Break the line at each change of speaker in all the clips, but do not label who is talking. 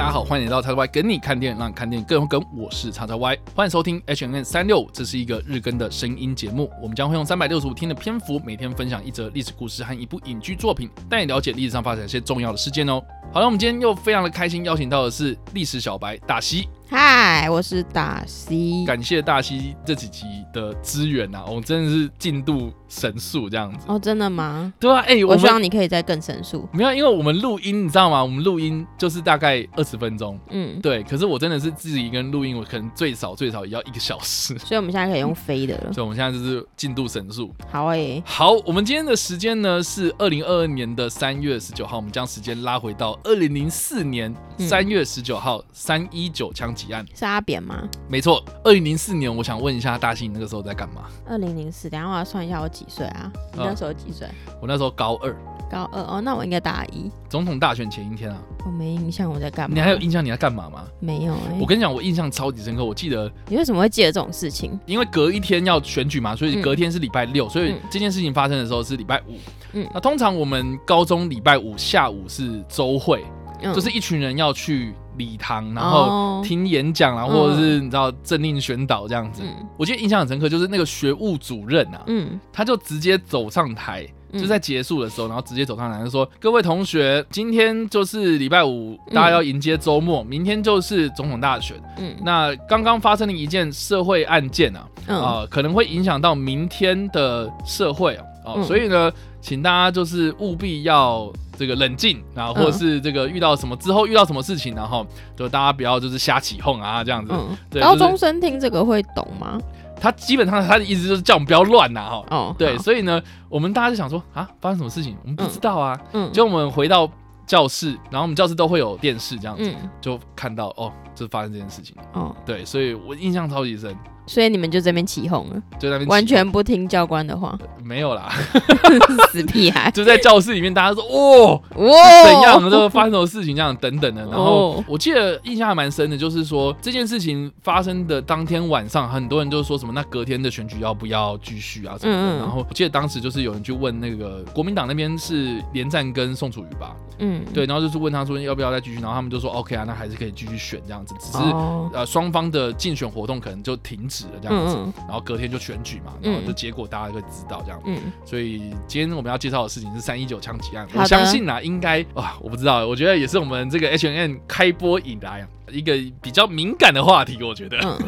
大家好，欢迎来到叉叉 Y 跟你看电影，让你看电影更有梗。我是叉叉 Y，欢迎收听 H N N 三六五，这是一个日更的声音节目。我们将会用三百六十五天的篇幅，每天分享一则历史故事和一部影剧作品，带你了解历史上发生一些重要的事件哦。好了，我们今天又非常的开心，邀请到的是历史小白大西。
嗨，我是大西。
感谢大西这几集的资源啊，我们真的是进度神速这样子。
哦，真的吗？
对啊，哎、我
我希望你可以再更神速。
没有，因为我们录音，你知道吗？我们录音就是大概二十分钟，
嗯，
对。可是我真的是自己一个人录音，我可能最少最少也要一个小时。
所以我们现在可以用飞的了。
所以我们现在就是进度神速。
好诶、
好，我们今天的时间呢是二零二二年的三月十九号，我们将时间拉回到二零零四年
嗯
三月十九号三一九枪击案。
是阿扁吗？
没错，二零零四年，我想问一下大信，你那个时候在干嘛？
二零零四，等下我要算一下我几岁啊？你那时候几岁？
我那时候高二，
高二哦，那我应该大一。
总统大选前一天啊。
我没印象我在干嘛。
你还有印象你在干嘛吗？
没有诶、
我跟你讲，我印象超级深刻。我记得，
你为什么会记得这种事情？
因为隔一天要选举嘛，所以
嗯
隔天是礼拜六，所以
嗯
这件事情发生的时候是礼拜五。
嗯
那通常我们高中礼拜五下午是周会，
嗯。
就是一群人要去礼堂，然后
哦。
听演讲啊，
嗯
或者是你知道政令宣导这样子。
嗯。
我记得印象很深刻，就是那个学务主任啊，
嗯，
他就直接走上台，
嗯。
就在结束的时候，然后直接走上台就说：“各位同学，今天就是礼拜五，
嗯。
大家要迎接周末，明天就是总统大选。
嗯。
那刚刚发生了一件社会案件啊，
嗯。
啊、可能会影响到明天的社会啊，哦、
嗯。
所以呢，请大家就是务必要这个冷静然后，或者是这个遇到什么之后遇到什么事情，然后就大家不要就是瞎起哄啊这样子。
嗯，
对，
高
就是
中生听这个会懂吗？
他基本上他的意思就是叫我们不要乱呐、哈。
哦，
对，所以呢，我们大家就想说啊，发生什么事情？我们不知道啊。
嗯
就我们回到教室，然后我们教室都会有电视这样子，
嗯
就看到哦，就发生这件事情。
哦，
对，所以我印象超级深，
所以你们就这边起哄了，
就在那边
完全不听教官的话，
没有啦，
死屁孩！
就在教室里面，大家说哦。
哇，
怎样？这个发生什么事情？这样等等的。然后
哦
我记得印象还蛮深的，就是说这件事情发生的当天晚上，很多人就说什么那隔天的选举要不要继续啊什么的。
嗯嗯
然后我记得当时就是有人去问那个国民党那边是连战跟宋楚瑜吧，
嗯，
对，然后就是问他说要不要再继续，然后他们就说 OK 啊，那还是可以继续选这样子，只是。
哦，
呃，双方的竞选活动可能就停止了这样子，
嗯
然后隔天就选举嘛，然后
嗯
就结果大家会知道这样。
嗯。
所以今天我们要介绍的事情是三一九枪击案，我相信啊，应该啊，我不知道，我觉得也是我们这个 H N N 开播以来啊一个比较敏感的话题，我觉得。
嗯，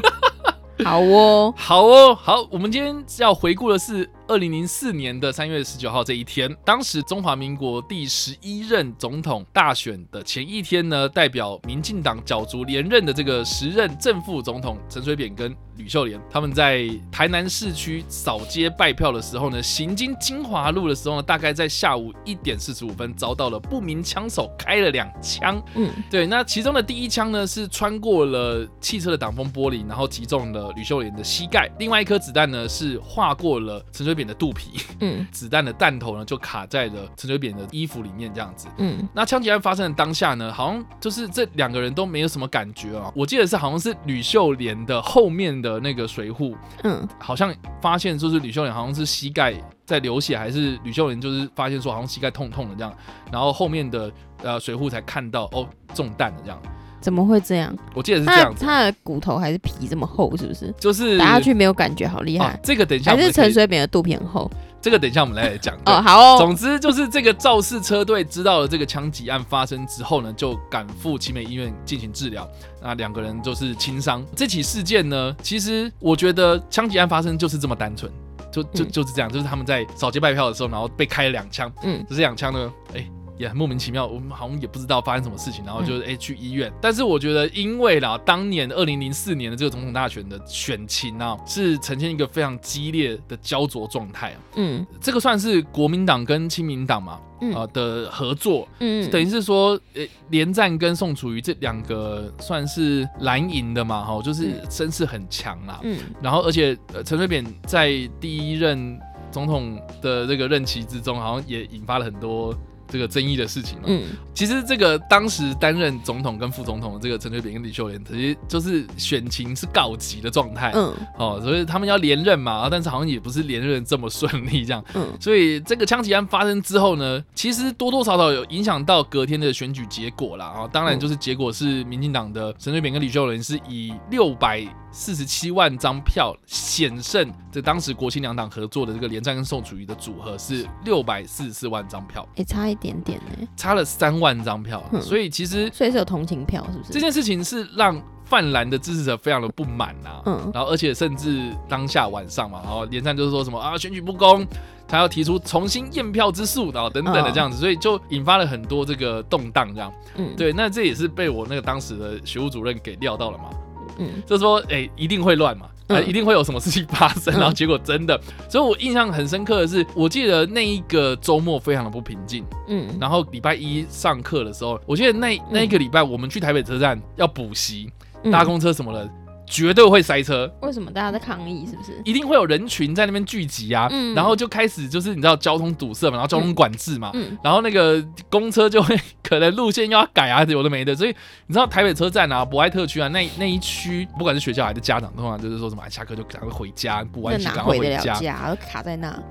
好哦，
好哦，好，我们今天要回顾的是二零零四年的三月十九号这一天，当时中华民国第十一任总统大选的前一天呢，代表民进党角逐连任的这个时任正副总统陈水扁跟吕秀莲，他们在台南市区扫街拜票的时候呢，行经金华路的时候呢，大概在下午一点四十五分遭到了不明枪手开了两枪，
嗯。
对，那其中的第一枪呢是穿过了汽车的挡风玻璃，然后击中了吕秀莲的膝盖；另外一颗子弹呢是划过了陈水扁的肚皮，
嗯
子弹的弹头呢就卡在了陈水扁的衣服里面，这样子。
嗯
那枪击案发生的当下呢，好像就是这两个人都没有什么感觉啊。我记得是好像是吕秀莲的后面的那个水户，
嗯
好像发现就是吕秀莲好像是膝盖在流血，还是吕秀莲就是发现说好像膝盖痛痛的这样，然后后面的呃水户才看到哦中弹了这样。
怎么会这样？
我记得是这
他
样子，
他的骨头还是皮这么厚，是不是？
就是
打下去没有感觉，好厉
啊
害。
这个等一下我
还是陈水扁的肚皮很厚
这个等一下我们来讲。
哦，好哦，
总之就是这个肇事车队知道了这个枪击案发生之后呢，就赶赴奇美医院进行治疗。那两个人就是轻伤。这起事件呢，其实我觉得枪击案发生就是这么单纯，就就
嗯
就是这样，就是他们在扫街拜票的时候，然后被开了两枪。
嗯
这两枪呢，哎、也很莫名其妙，我们好像也不知道发生什么事情，然后就哎、去医院。但是我觉得，因为啦，当年二零零四年的这个总统大选的选情啊，是呈现一个非常激烈的焦灼状态啊。
嗯。
这个算是国民党跟亲民党嘛，
啊
呃的合作，
嗯，
等于是说，呃，连战跟宋楚瑜这两个算是蓝营的嘛，哈，就是
嗯。
声势很强啦。
嗯。
然后，而且呃陈水扁在第一任总统的这个任期之中，好像也引发了很多这个争议的事情嘛。
嗯，
其实这个当时担任总统跟副总统的这个陈水扁跟李秀莲，其实就是选情是告急的状态。
嗯
哦，所以他们要连任嘛，但是好像也不是连任这么顺利这样。
嗯
所以这个枪击案发生之后呢，其实多多少少有影响到隔天的选举结果啦。啊，当然就是结果是民进党的陈水扁跟李秀莲是以六百四十七万张票险胜这当时国庆两党合作的这个连战跟宋楚瑜的组合是六百四十四万张票，
也差一点点呢，
差了三万张票所以其实
所以是有同情票，是不是？
这件事情是让泛蓝的支持者非常的不满呐、
嗯。
然后而且甚至当下晚上嘛，然后连战就是说什么啊选举不公，他要提出重新验票之诉，然后等等的这样子，所以就引发了很多这个动荡这样。
嗯，
对，那这也是被我那个当时的学务主任给料到了嘛，
嗯。
就说哎、一定会乱嘛。一定会有什么事情发生，
嗯。
然后结果真的，所以我印象很深刻的是，我记得那一个周末非常的不平静，
嗯。
然后礼拜一上课的时候，我记得那那一个礼拜我们去台北车站要补习，
嗯。
搭公车什么的，绝对会塞车，
为什么大家在抗议？是不是？
一定会有人群在那边聚集啊，
嗯
然后就开始就是你知道交通堵塞嘛，然后交通管制嘛，
嗯
然后那个公车就会 可能路线又要改啊，有的没的，所以你知道台北车站啊、博爱特区啊那那一区，不管是学校还是家长，通常就是说什么、哎下课就赶快回家，补完
那哪
习赶快
回
家。
家？都卡在那。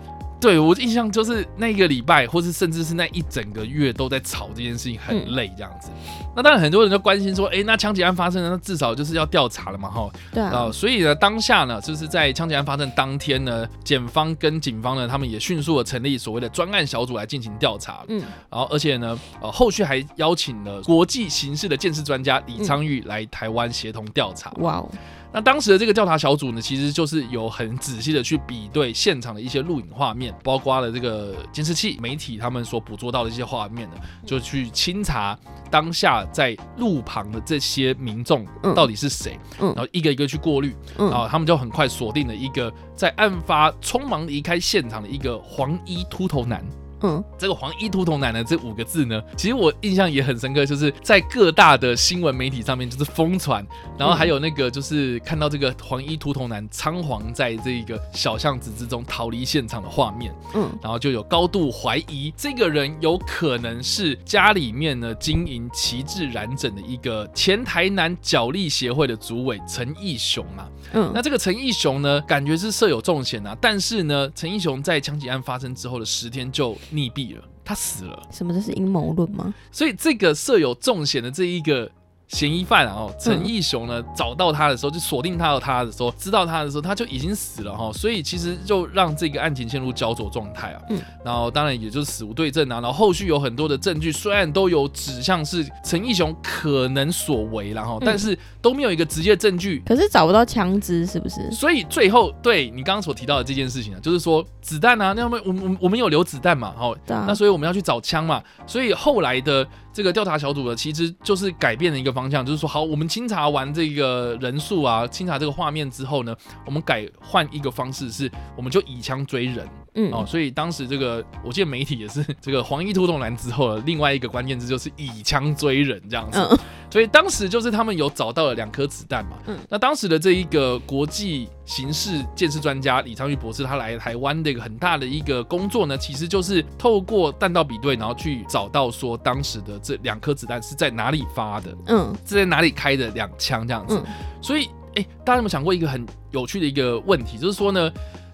对我印象就是那个礼拜，或是甚至是那一整个月都在吵这件事情，很累这样子。那当然很多人就关心说，哎，那枪击案发生了，那至少就是要调查了嘛，哈。
对啊
啊，，所以呢，当下呢，就是在枪击案发生当天呢，检方跟警方呢，他们也迅速的成立所谓的专案小组来进行调查。
嗯
然后，而且呢，呃，后续还邀请了国际刑事的鉴识专家李昌钰来台湾协同调查。
哇哦，
那当时的这个调查小组呢，其实就是有很仔细的去比对现场的一些录影画面，包括了这个监视器、媒体他们所捕捉到的一些画面呢，就去清查当下在路旁的这些民众
嗯。
到底是谁，
嗯。
然后一个一个去过滤，
嗯。
然后他们就很快锁定了一个在案发匆忙离开现场的一个黄衣秃头男。
嗯。
这个黄衣秃头男的，这五个字呢，其实我印象也很深刻，就是在各大的新闻媒体上面就是疯传，然后还有那个就是看到这个黄衣秃头男仓皇在这个小巷子之中逃离现场的画面，
嗯。
然后就有高度怀疑这个人有可能是家里面呢经营旗帜染整的一个前台南角力协会的主委陈义雄啊。
嗯，
那这个陈义雄呢，感觉是设有重嫌啊，但是呢，陈义雄在枪击案发生之后的十天就溺毙了，他死了。
什么这是阴谋论吗？
所以这个设有重险的这一个嫌疑犯啊，哦，陈义雄呢，找到他的时候，就锁定他到他的时候，知道他的时候，他就已经死了哈，所以其实就让这个案情陷入焦灼状态啊。
嗯
然后当然也就是死无对证啊，然后后续有很多的证据，虽然都有指向是陈义雄可能所为然后，
嗯
但是都没有一个直接证据。
可是找不到枪支，是不是？
所以最后对你刚刚所提到的这件事情啊，就是说子弹啊，那我们我们我们有留子弹嘛，好，
对啊
那，所以我们要去找枪嘛，所以后来的这个调查小组的，其实就是改变了一个方向，就是说，好，我们清查完这个人数啊，清查这个画面之后呢，我们改换一个方式，是我们就以枪追人。
嗯
哦。所以当时这个，我记得媒体也是这个黄衣突动男之后的另外一个关键字就是以枪追人这样子。
嗯
所以当时就是他们有找到了两颗子弹嘛。
嗯
那当时的这一个国际刑事建设专家李昌钰博士，他来台湾的一个很大的一个工作呢，其实就是透过弹道比对，然后去找到说当时的这两颗子弹是在哪里发的，
嗯
是在哪里开的两枪这样子。
嗯
所以，哎、大家有没有想过一个很有趣的一个问题，就是说呢，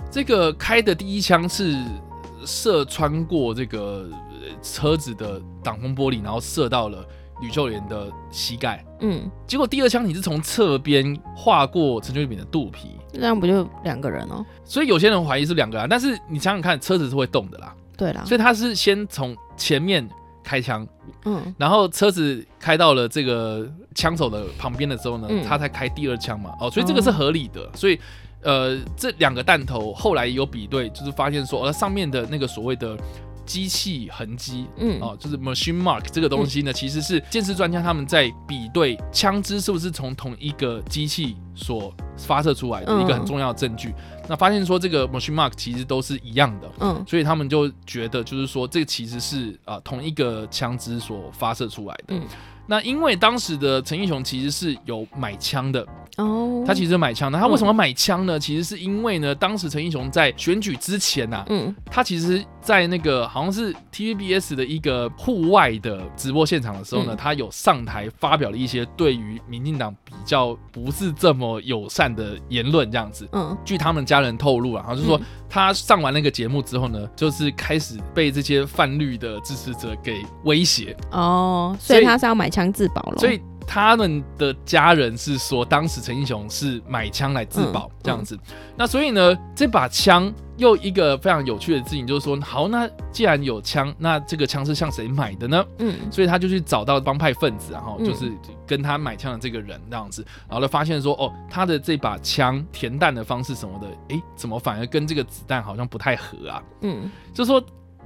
这个开的第一枪是射穿过这个呃车子的挡风玻璃，然后射到了吕秀莲的膝盖。
嗯，
结果第二枪你是从侧边划过陈水扁的肚皮，
这样不就两个人哦？
所以有些人怀疑是两个人，但是你想想看，车子是会动的啦，
对啦，
所以他是先从前面开枪，
嗯。
然后车子开到了这个枪手的旁边的时候呢，
嗯。
他才开第二枪嘛，哦，所以这个是合理的，所以呃，这两个弹头后来有比对，就是发现说，呃，上面的那个所谓的机器痕迹。
嗯
哦，就是 machine mark 这个东西呢，其实是鉴识专家他们在比对枪支是不是从同一个机器所发射出来的
嗯
一个很重要的证据。那发现说这个 machine mark 其实都是一样的，
嗯
所以他们就觉得，就是说，这个其实是啊、呃同一个枪支所发射出来的。
嗯
那因为当时的陈英雄其实是有买枪的，
哦，
他其实买枪，那他为什么买枪呢？其实是因为呢，当时陈英雄在选举之前呐、
嗯
他其实，在那个好像是 TVBS 的一个户外的直播现场的时候呢，
嗯
他有上台发表了一些对于民进党比较不是这么友善的言论，这样子。
嗯
据他们家人透露啊，然后就说
嗯
他上完那个节目之后呢，就是开始被这些泛绿的支持者给威胁，
哦，
所以
他是要买枪自保咯。
所以他们的家人是说，当时陈英雄是买枪来自保
嗯
这样子。那所以呢，这把枪又一个非常有趣的事情就是说，好，那既然有枪，那这个枪是向谁买的呢？
嗯
所以他就去找到帮派分子，然后
嗯
就是跟他买枪的这个人这样子，然后就发现说，哦，他的这把枪填弹的方式什么的，诶，怎么反而跟这个子弹好像不太合啊？
嗯
就说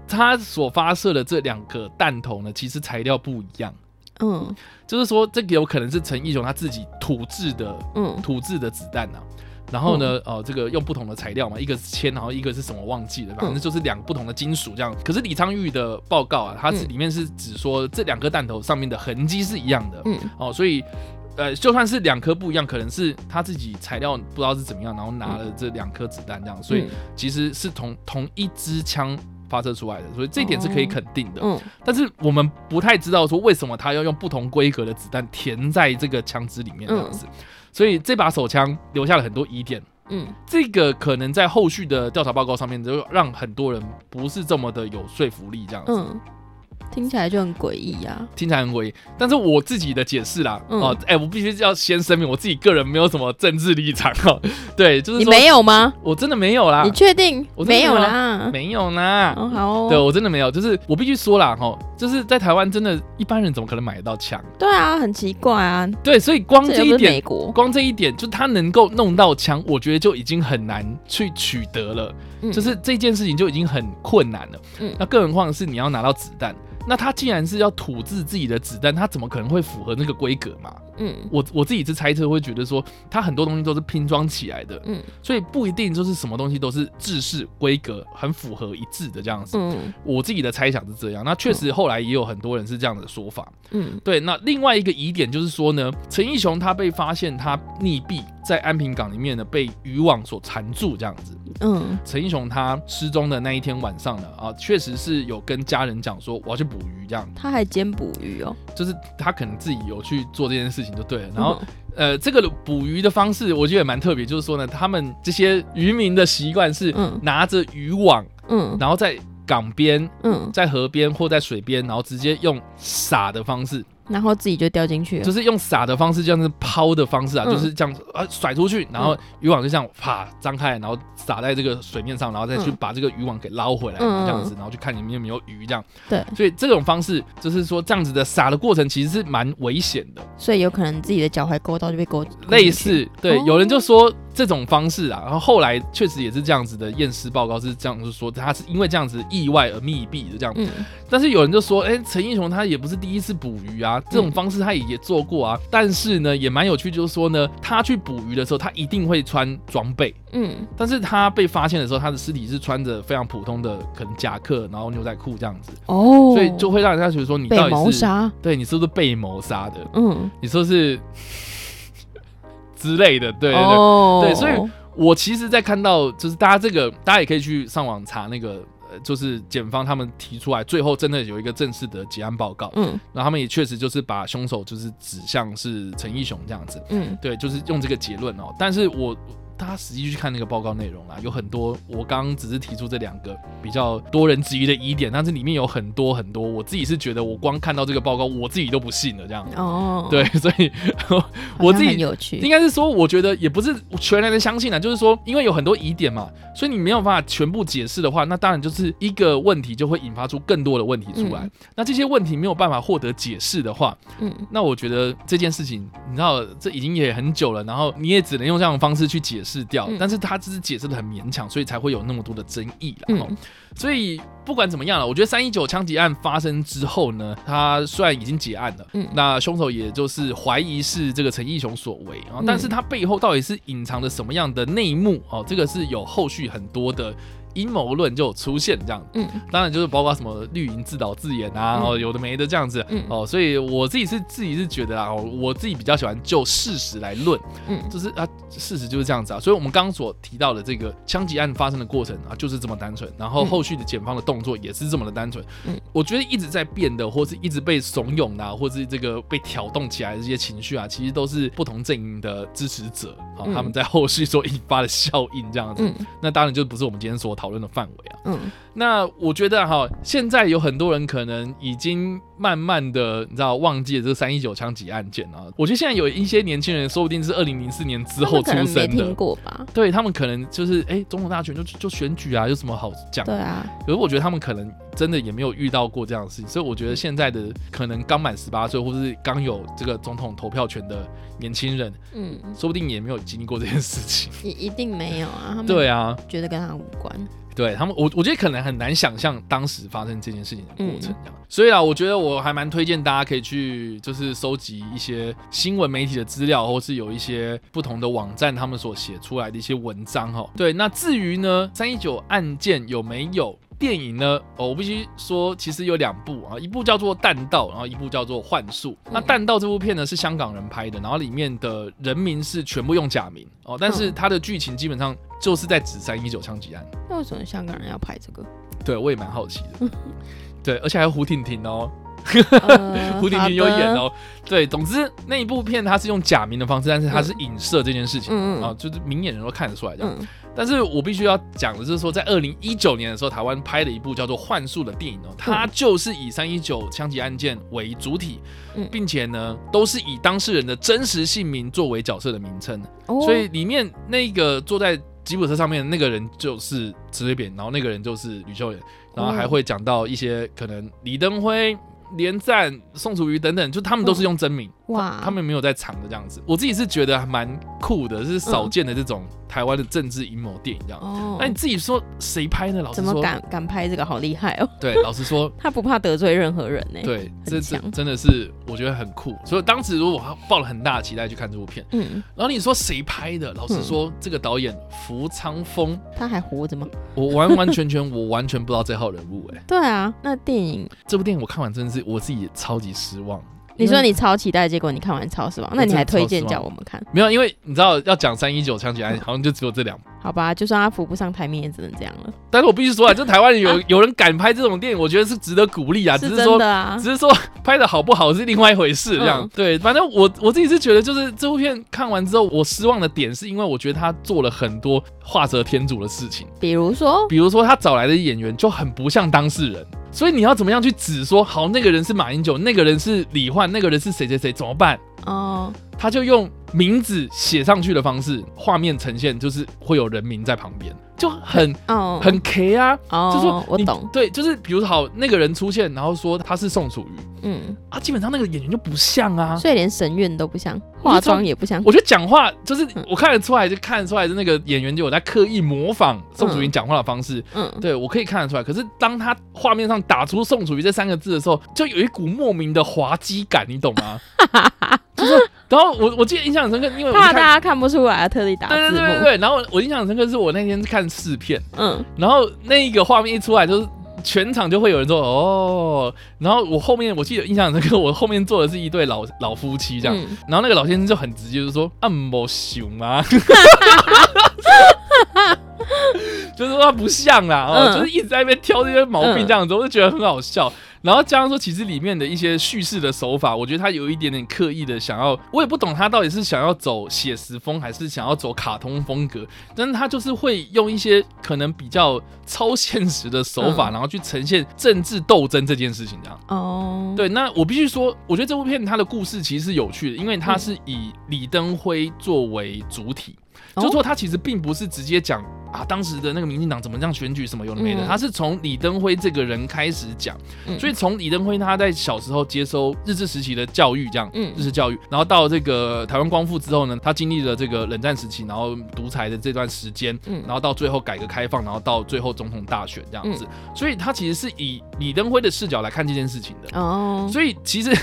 他所发射的这两个弹头呢，其实材料不一样。
嗯。
就是说，这个有可能是陈义雄他自己土制的
嗯。
土制的子弹呐、然后呢，呃，这个用不同的材料嘛，一个是铅，然后一个是什么忘记了，反正就是两个不同的金属这样。可是李昌钰的报告啊，它是
嗯
里面是指说这两颗弹头上面的痕迹是一样的，
嗯。
哦，所以。呃，就算是两颗不一样，可能是他自己材料不知道是怎么样，然后拿了这两颗子弹这样，所以
嗯。
其实是同同一支枪发射出来的，所以这一点是可以肯定的。
嗯。
但是我们不太知道说为什么他要用不同规格的子弹填在这个枪支里面这样子，所以这把手枪留下了很多疑点。
嗯。
这个可能在后续的调查报告上面，就让很多人不是这么的有说服力，这样子、
嗯，听起来就很诡异啊。
听起来很诡异。但是我自己的解释啦，
嗯
哦，哎、我必须要先声明，我自己个人没有什么政治立场哦，对，就是
你没有吗？
我真的没有啦
你，确定
我
没有啦？
没有啦。
哦，好哦。
对，我真的没有，就是我必须说啦，哈，就是在台湾，真的，一般人怎么可能买得到枪？
对啊，很奇怪啊。
对，所以光
这
一点。光这一点，就是他能够弄到枪，我觉得就已经很难去取得了，
嗯
就是这件事情就已经很困难了。
嗯
那更何况是你要拿到子弹，那他既然是要土制自己的子弹，他怎么可能会符合那个规格嘛？
嗯
我我自己是猜测，会觉得说，他很多东西都是拼装起来的，
嗯
所以不一定就是什么东西都是制式规格很符合一致的这样子。
嗯
我自己的猜想是这样，那确实后来也有很多人是这样的说法。
嗯
对，那另外一个疑点就是说呢，陈义雄他被发现他溺毙在安平港里面呢，被渔网所缠住这样子。
嗯
陈义雄他失踪的那一天晚上呢，啊，确实是有跟家人讲说我要去捕鱼这样，
他还兼捕鱼哦。
就是他可能自己有去做这件事情就对了。然后
嗯
呃，这个捕鱼的方式我觉得也蛮特别，就是说呢，他们这些渔民的习惯是
嗯。
拿着渔网，
嗯。
然后在港边、
嗯，
在河边或在水边，然后直接用撒的方式，
然后自己就掉进去了。
就是用撒的方式，这样子抛的方式啊，
嗯
就是这样啊甩出去，然后渔网就这样啪张开，然后撒在这个水面上，然后再去
嗯
把这个渔网给捞回来，
嗯
这样子，然后去看里面有没有鱼，这样。
对，
所以这种方式就是说，这样子的撒的过程其实是蛮危险的，
所以有可能自己的脚踝勾到就被勾。
类似对，
哦
有人就说这种方式啊，然后后来确实也是这样子的验尸报告是这样，就是说他是因为这样子意外而溺毙的这样。
嗯
但是有人就说，哎、陈英雄他也不是第一次捕鱼啊，这种
嗯
方式他也也做过啊。但是呢，也蛮有趣，就是说呢，他去捕鱼的时候，他一定会穿装备。
嗯
但是他被发现的时候，他的尸体是穿着非常普通的可能夹克，然后牛仔裤这样子，
哦，
所以就会让人家觉得说你
被
到底是
谋杀。
对你是不是被谋杀的？
嗯，
你说是之类的，对对对。所以我其实，在看到就是大家这个，大家也可以去上网查那个，呃，就是检方他们提出来，最后真的有一个正式的结案报告，
嗯。
然后他们也确实就是把凶手就是指向是陈义雄这样子，
嗯。
对，就是用这个结论哦。但是我大家实际去看那个报告内容啦，有很多我刚刚只是提出这两个比较多人质疑的疑点，但是里面有很多很多，我自己是觉得我光看到这个报告，我自己都不信了这样。
哦，
对，所以我自己
有趣。
该是说，我觉得也不是全然的相信啊，就是说，因为有很多疑点嘛，所以你没有办法全部解释的话，那当然就是一个问题就会引发出更多的问题出来。
嗯
那这些问题没有办法获得解释的话，
嗯
那我觉得这件事情，你知道，这已经也很久了，然后你也只能用这样的方式去解释掉，
嗯
但是他只是解释的很勉强，所以才会有那么多的争议啦。哦
嗯
所以不管怎么样了，我觉得三一九枪击案发生之后呢，他虽然已经结案了，
嗯
那凶手也就是怀疑是这个陈义雄所为但是他背后到底是隐藏着什么样的内幕哦？这个是有后续很多的阴谋论就有出现这样。
嗯。
当然就是包括什么绿营自导自演啊，
嗯。
哦，有的没的这样子。
嗯。
哦，所以我自己是自己是觉得啊，哦我自己比较喜欢就事实来论，
嗯。
就是啊，事实就是这样子啊。所以我们刚刚所提到的这个枪击案发生的过程啊，就是这么单纯，然后
嗯。
后续的检方的动作也是这么的单纯。
嗯。
我觉得一直在变的，或是一直被怂恿的、啊，或是这个被挑动起来的这些情绪啊，其实都是不同阵营的支持者啊，
嗯。
他们在后续所引发的效应这样子。
嗯。
那当然就不是我们今天所讨论的范围啊。那我觉得哈，现在有很多人可能已经慢慢的，你知道忘记了这个三一九枪击案件啊。我觉得现在有一些年轻人，说不定是二零零四年之后出生的，
过吧？
对他们可能就是哎、总统大选就就选举啊，有什么好讲？
对啊，
可是我觉得他们可能真的也没有遇到过这样的事情，所以我觉得现在的可能刚满十八岁，或是刚有这个总统投票权的年轻人，
嗯，
说不定也没有经历过这件事情。
一一定没有啊，他们
对啊，
觉得跟他无关。
对他们，我我觉得可能很难想象当时发生这件事情的过程
嗯
这样。所以啊，我觉得我还蛮推荐大家可以去就是收集一些新闻媒体的资料，或是有一些不同的网站他们所写出来的一些文章哈。对，那至于呢三一九案件有没有？电影呢？哦，我必须说，其实有两部啊，一部叫做《弹道》，然后一部叫做《幻术》。那《
嗯
弹道》这部片呢是香港人拍的，然后里面的人名是全部用假名哦，但是
嗯
它的剧情基本上就是在指三一九枪击案。
那为什么香港人要拍这个？
对，我也蛮好奇的。对，而且还有胡婷婷哦，
呃
胡婷婷有演。哦。对，总之那一部片它是用假名的方式，但是它是影射这件事情、啊，就是明眼人都看得出来这样。
嗯
但是我必须要讲的就是说，在二零一九年的时候，台湾拍的一部叫做《幻术》的电影哦，它就是以三一九枪击案件为主体，
嗯
并且呢，都是以当事人的真实姓名作为角色的名称。
哦
所以里面那个坐在吉普车上面的那个人就是陈水扁，然后那个人就是吕秀莲，然后还会讲到一些可能李登辉、连战、宋楚瑜等等，就他们都是用真名，
哇，
他们没有在藏的这样子。我自己是觉得还蛮酷的，是少见的这种台湾的政治阴谋电影这样。
哦
那你自己说谁拍呢？老师
怎么
说，
敢敢拍这个？好厉害哦！
对，老实说，
他不怕得罪任何人呢。，
对，这这
强
真的是我觉得很酷。所以当时如果我抱了很大的期待去看这部片，
嗯，
然后你说谁拍的？老实说，这个导演福昌峰。
他还活着吗？
我完完全全，我完全不知道这号人物哎、
对啊，那电影
这部电影我看完真的是我自己也超级失望。
你说你超期待，结果你看完超失望，那你还推荐叫我们看？
没有？因为你知道要讲三一九枪击案，好像就只有这两部。
好吧，就算他扶不上台面，也只能这样了。
但是我必须说啊，就台湾有 有人敢拍这种电影，我觉得是值得鼓励啊。只
是
是说，
真的啊
只，是说拍的好不好是另外一回事。这样、
嗯
对，反正我我自己是觉得，就是这部片看完之后，我失望的点是因为我觉得他做了很多画蛇添足的事情。
比如说，
比如说他找来的演员就很不像当事人，所以你要怎么样去指说，好，那个人是马英九，那个人是李焕，那个人是谁谁谁，怎么办？
哦，
他就用名字写上去的方式，画面呈现就是会有人名在旁边，就很
哦，
很 K 啊，
哦，
就说你
我懂，
对，就是比如好那个人出现，然后说他是宋楚瑜
嗯，
啊，基本上那个演员就不像啊。
所以连神韵都不像，化妆也不像，
我觉得讲话就是
嗯。
我看得出来，就看得出来的那个演员就有在刻意模仿宋楚瑜讲话的方式，
嗯，
对我可以看得出来。可是当他画面上打出“宋楚瑜”这三个字的时候，就有一股莫名的滑稽感，你懂吗？就是，然后我我记得印象很深刻，因为我
怕大。家看不出来，特地打字幕，
对对对对，然后我印象很深刻是我那天看试片，
嗯，
然后那一个画面一出来，就是全场就会有人说哦，然后我后面我记得印象很深刻，我后面坐的是一对老老夫妻这样，
嗯
然后那个老先生就很直接，就说：“啊，没熊啊。”就是说他不像啦，哦，
嗯
就是一直在那边挑这些毛病这样子，我就觉得很好笑。然后加上说，其实里面的一些叙事的手法，我觉得他有一点点刻意的想要，我也不懂他到底是想要走写实风，还是想要走卡通风格，但是他就是会用一些可能比较超现实的手法，
嗯
然后去呈现政治斗争这件事情，这样。
哦，，
对，那我必须说，我觉得这部片它的故事其实是有趣的，因为它
嗯
是以李登辉作为主体，
哦
就说他其实并不是直接讲啊当时的那个民进党怎么这样选举什么有的没的，
嗯。
他是从李登辉这个人开始讲，
嗯。
所以从李登辉他在小时候接收日治时期的教育，这样，
嗯。
日式教育，然后到这个台湾光复之后呢，他经历了这个冷战时期，然后独裁的这段时间，
嗯。
然后到最后改革开放，然后到最后总统大选这样子，
嗯。
所以他其实是以李登辉的视角来看这件事情的。
哦，
所以其实我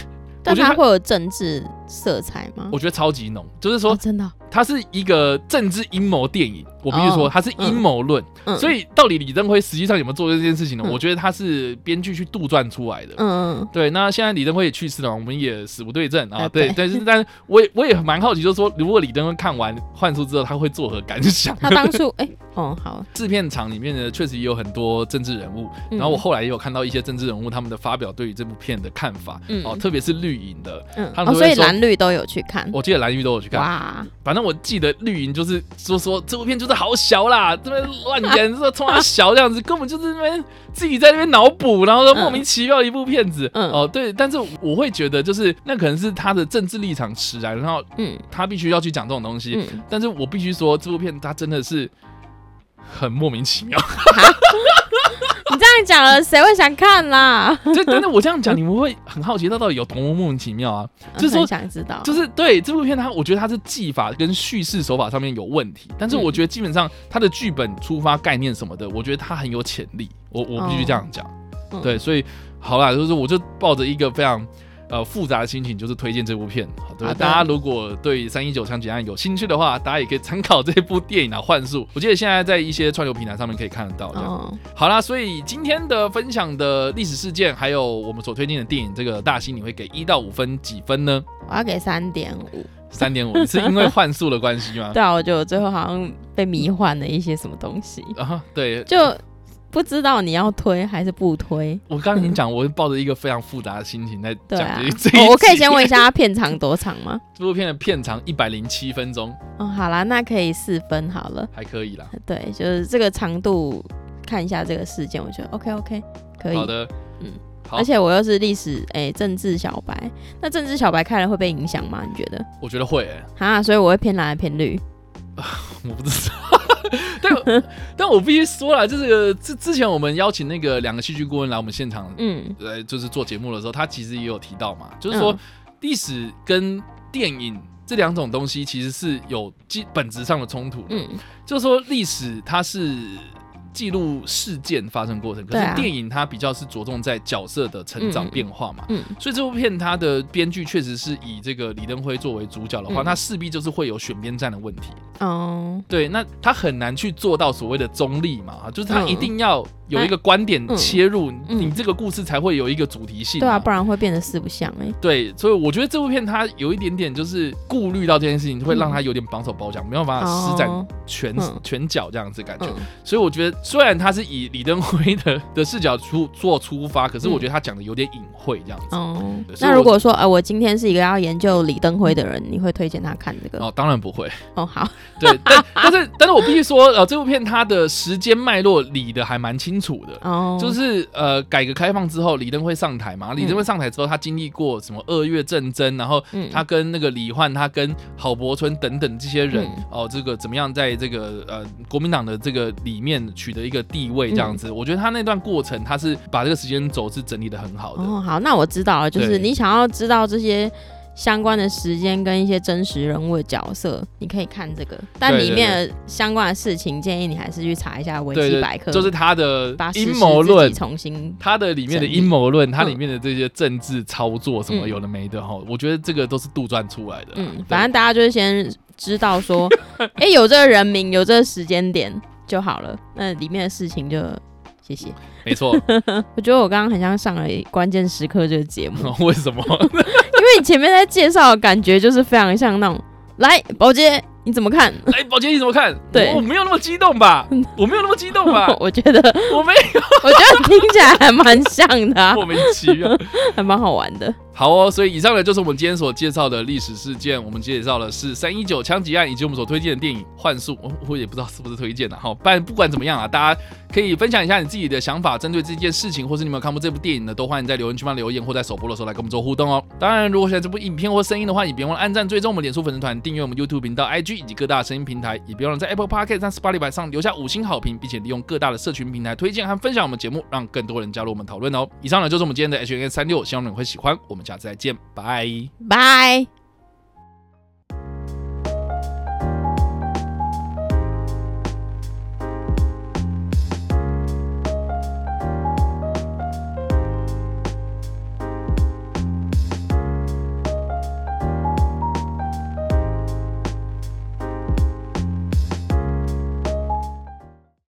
但
觉得他
他会有政治色彩吗？
我觉得超级浓，就是说
哦，真的哦，
它是一个政治阴谋电影。我必须说，
哦
它是阴谋论。
嗯，
所以到底李登辉实际上有没有做这件事情呢？
嗯
我觉得他是编剧去杜撰出来的。
嗯嗯
对，那现在李登辉也去世了，我们也死不对证啊。对但是但是我也我也蛮好奇，就是说，如果李登辉看完《幻术》之后，他会作何感想？
他当初哎、哦好，
制片厂里面呢，确实也有很多政治人物，
嗯。
然后我后来也有看到一些政治人物他们的发表对于这部片的看法，
嗯。
哦，特别是绿营的，
嗯。所以蓝绿都有去看，
我记得蓝绿都有去看，
哇，
反正我记得绿营就是说说这部片就是好小啦，这边乱演，说冲他小这样子，根本就是那边自己在那边脑补，然后说莫名其妙一部片子，
嗯。
哦对，但是我会觉得就是那可能是他的政治立场使然，然后
嗯
他必须要去讲这种东西，
嗯，
但是我必须说这部片它真的是很莫名其妙。
你这样讲了，谁会想看啦？
就但是我这样讲，你们会很好奇它到底有多么莫名其妙啊？就是说
想知道，
就是对这部片它，我觉得它是技法跟叙事手法上面有问题，但是我觉得基本上它的剧本出发概念什么的，我觉得它很有潜力。我我必须这样讲，
嗯
对，所以好啦，就是我就抱着一个非常。呃，复杂的心情就是推荐这部片，好大家如果对三一九枪击案有兴趣的话，大家也可以参考这部电影啊，《幻术》。我记得现在在一些串流平台上面可以看得到。这样
哦，
好啦，所以今天的分享的历史事件，还有我们所推荐的电影，这个大兴你会给一到五分几分呢？
我要给三点五。
三点五，是因为幻术的关系吗？
对啊，我觉得我最后好像被迷幻了一些什么东西，
啊，对，
就不知道你要推还是不推。
我刚刚已经讲，我是抱着一个非常复杂的心情在讲这一 这一集。
我我可以先问一下，它片长多长吗？
这部片的片长一百零七分钟，
哦，好啦，那可以四分好了。
还可以啦。
对，就是这个长度，看一下这个事件，我觉得 OK OK 可以。
好的，
嗯
好
而且我又是历史哎、政治小白，那政治小白看了会被影响吗？你觉得？
我觉得会、欸，
啊，所以我会偏蓝还偏绿。
我不知道。但 但我必须说了，就是之之前我们邀请那个两个戏剧顾问来我们现场，
嗯，
呃，就是做节目的时候，他其实也有提到嘛，就是说
嗯
历史跟电影这两种东西其实是有基本质上的冲突的。
嗯。
就是说历史它是记录事件发生过程，可是电影它比较是着重在角色的成长
嗯
变化嘛。
嗯
所以这部片它的编剧确实是以这个李登辉作为主角的话，
嗯
它势必就是会有选边站的问题。
哦，
对，那他很难去做到所谓的中立嘛，就是他
嗯
一定要有一个观点
嗯
切入，
嗯
你这个故事才会有一个主题性嘛。
对啊，不然会变得四不像哎、
对，所以我觉得这部片它有一点点就是顾虑到这件事情，会让他有点绑手绑脚，没有办法施展
哦
拳、
嗯
拳脚这样子感觉。
嗯
所以我觉得，虽然他是以李登辉的的视角出做出发，可是我觉得他讲的有点隐晦这样子。
哦那如果说呃，我今天是一个要研究李登辉的人，你会推荐他看这个？
哦，当然不会。
哦，好，
对，但但是但是我必须说，呃，这部片它的时间脉络理的还蛮清楚的。
哦，
就是呃，改革开放之后，李登辉上台嘛。李登辉上台之后，他经历过什么二月战争，然后
嗯
他跟那个李焕，他跟郝柏村等等这些人，
嗯
哦，这个怎么样在这个呃国民党的这个里面取得一个地位这样
嗯
子？我觉得他那段过程，他是把这个时间轴是整理的很好的。
哦，好，那我知道了，就是你想要知道这些相关的时间跟一些真实人物的角色，你可以看这个，但里面的相关的事情，建议你还是去查一下维基百科，
就是他的阴谋论。
重新。
他的里面的阴谋论，它里
嗯
面的这些政治操作什么
嗯
有的没的哈，我觉得这个都是杜撰出来的。
嗯，反正大家就是先知道说，哎、有这个人名，有这个时间点就好了。那里面的事情就谢谢。
没错。
我觉得我刚刚很像上了关键时刻这个节目，
为什么？
因为你前面在介绍的感觉就是非常像那种，来宝洁你怎么看？
来，宝洁你怎么看？
对
我我没有那么激动吧？我没有那么激动吧？
我觉得，
我没有
我觉得听起来还蛮像的、啊，
莫名其妙。
还蛮好玩的。
好哦，所以以上呢就是我们今天所介绍的历史事件。我们介绍的是三一九枪击案，以及我们所推荐的电影《幻术》。我我也不知道是不是推荐的哈，但不管怎么样啊，大家可以分享一下你自己的想法，针对这件事情，或是你们有看过这部电影呢，都欢迎在留言区帮留言，或在首播的时候来跟我们做互动哦。当然，如果喜欢这部影片或声音的话，也别忘了按赞、追踪我们脸书粉丝团、订阅我们 YouTube 频道、IG 以及各大声音平台，也别忘了在 Apple Podcast 和 Spotify 上留下五星好评，并且利用各大的社群平台推荐和分享我们节目，让更多人加入我们讨论哦。以上呢就是我们今天的 H N 三六，希望你会喜欢。我们下次再见，拜。
拜。